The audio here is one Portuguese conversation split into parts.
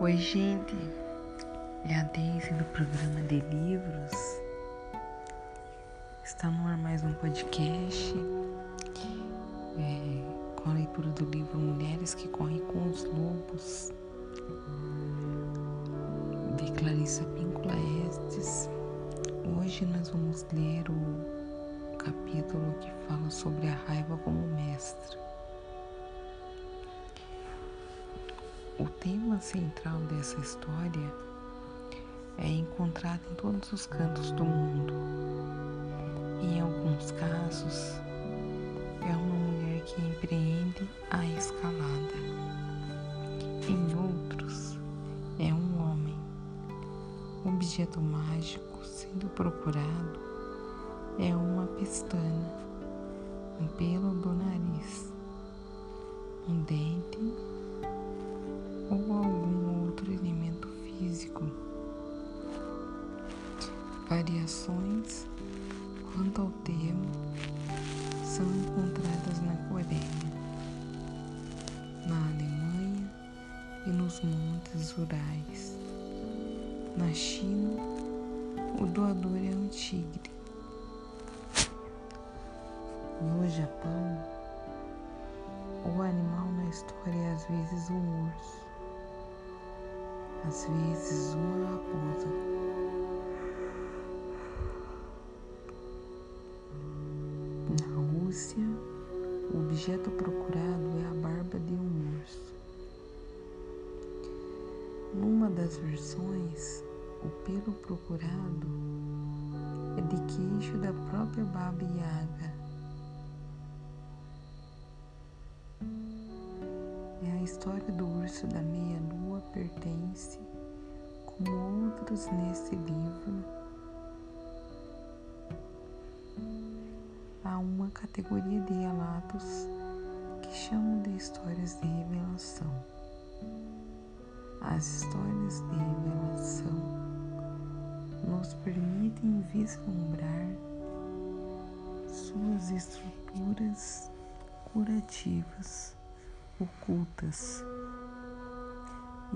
Oi, gente. A Daisy do programa de livros. Está no ar mais um podcast é, com a leitura do livro Mulheres que Correm com os Lobos, de Clarissa Píncula Estes. Hoje nós vamos ler o capítulo que fala sobre a raiva como mestre. O tema central dessa história é encontrado em todos os cantos do mundo. Em alguns casos, é uma mulher que empreende a escalada. Em outros, é um homem. O objeto mágico sendo procurado é uma pestana, um pelo do são encontradas na Coreia, na Alemanha e nos Montes Urais. Na China, o doador é um tigre. No Japão, o animal na história é às vezes um urso às vezes uma objeto procurado é a barba de um urso. Numa das versões, o pelo procurado é de queixo da própria Baba Yaga. É a história do urso da meia-lua pertence, como outros nesse livro, a uma categoria de relatos As histórias de revelação nos permitem vislumbrar suas estruturas curativas ocultas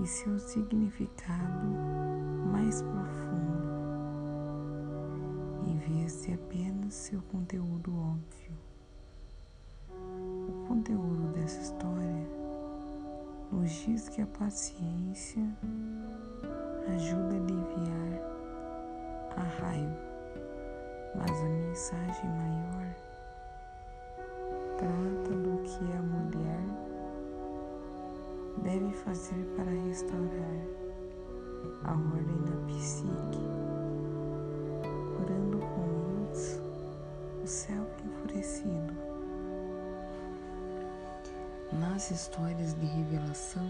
e seu significado mais profundo, em vez de apenas seu conteúdo óbvio. O conteúdo dessa história nos diz que a paciência ajuda a aliviar a raiva, mas a mensagem maior trata do que a mulher deve fazer para restaurar a ordem da psique, curando com isso o céu enfurecido. Nas histórias de revelação,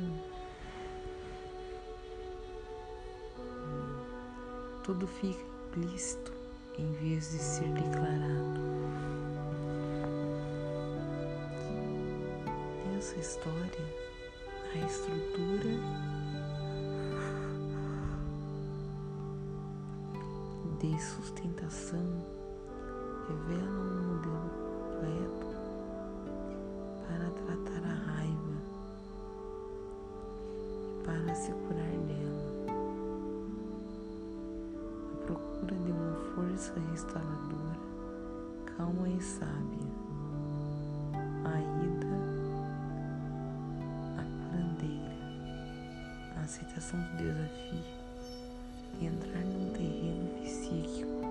tudo fica implícito em vez de ser declarado. Nessa história, a estrutura de sustentação força restauradora, calma e sábia. A ida, a curandeira, a aceitação do desafio entrar num terreno psíquico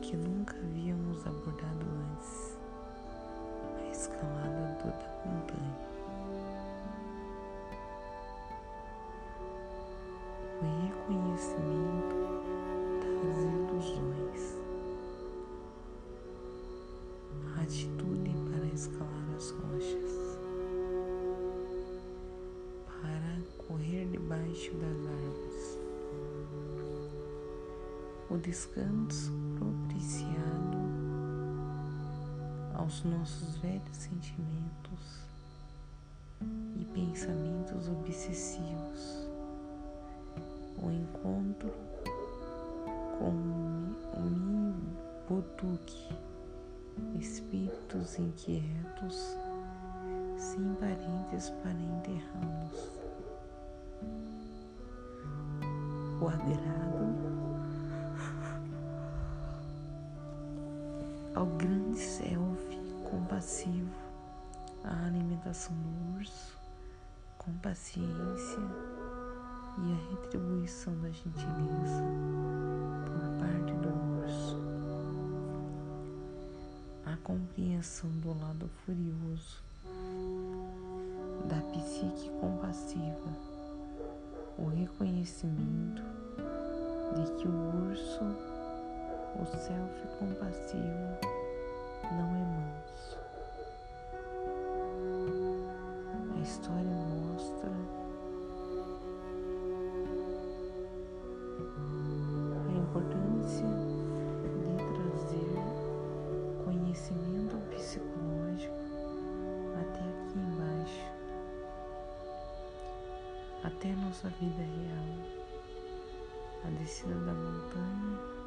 que nunca havíamos abordado antes a escalada da montanha. Rochas, para correr debaixo das árvores, o descanso propiciado aos nossos velhos sentimentos e pensamentos obsessivos, o encontro com o mini botuque, espíritos inquietos sem parentes para enterrá-los. o agrado ao grande self compassivo, a alimentação do urso com paciência e a retribuição da gentileza por parte do urso, a compreensão do lado furioso psique compassiva, o reconhecimento de que o urso, o self compassivo, não é manso. A história nossa vida real, a descida da montanha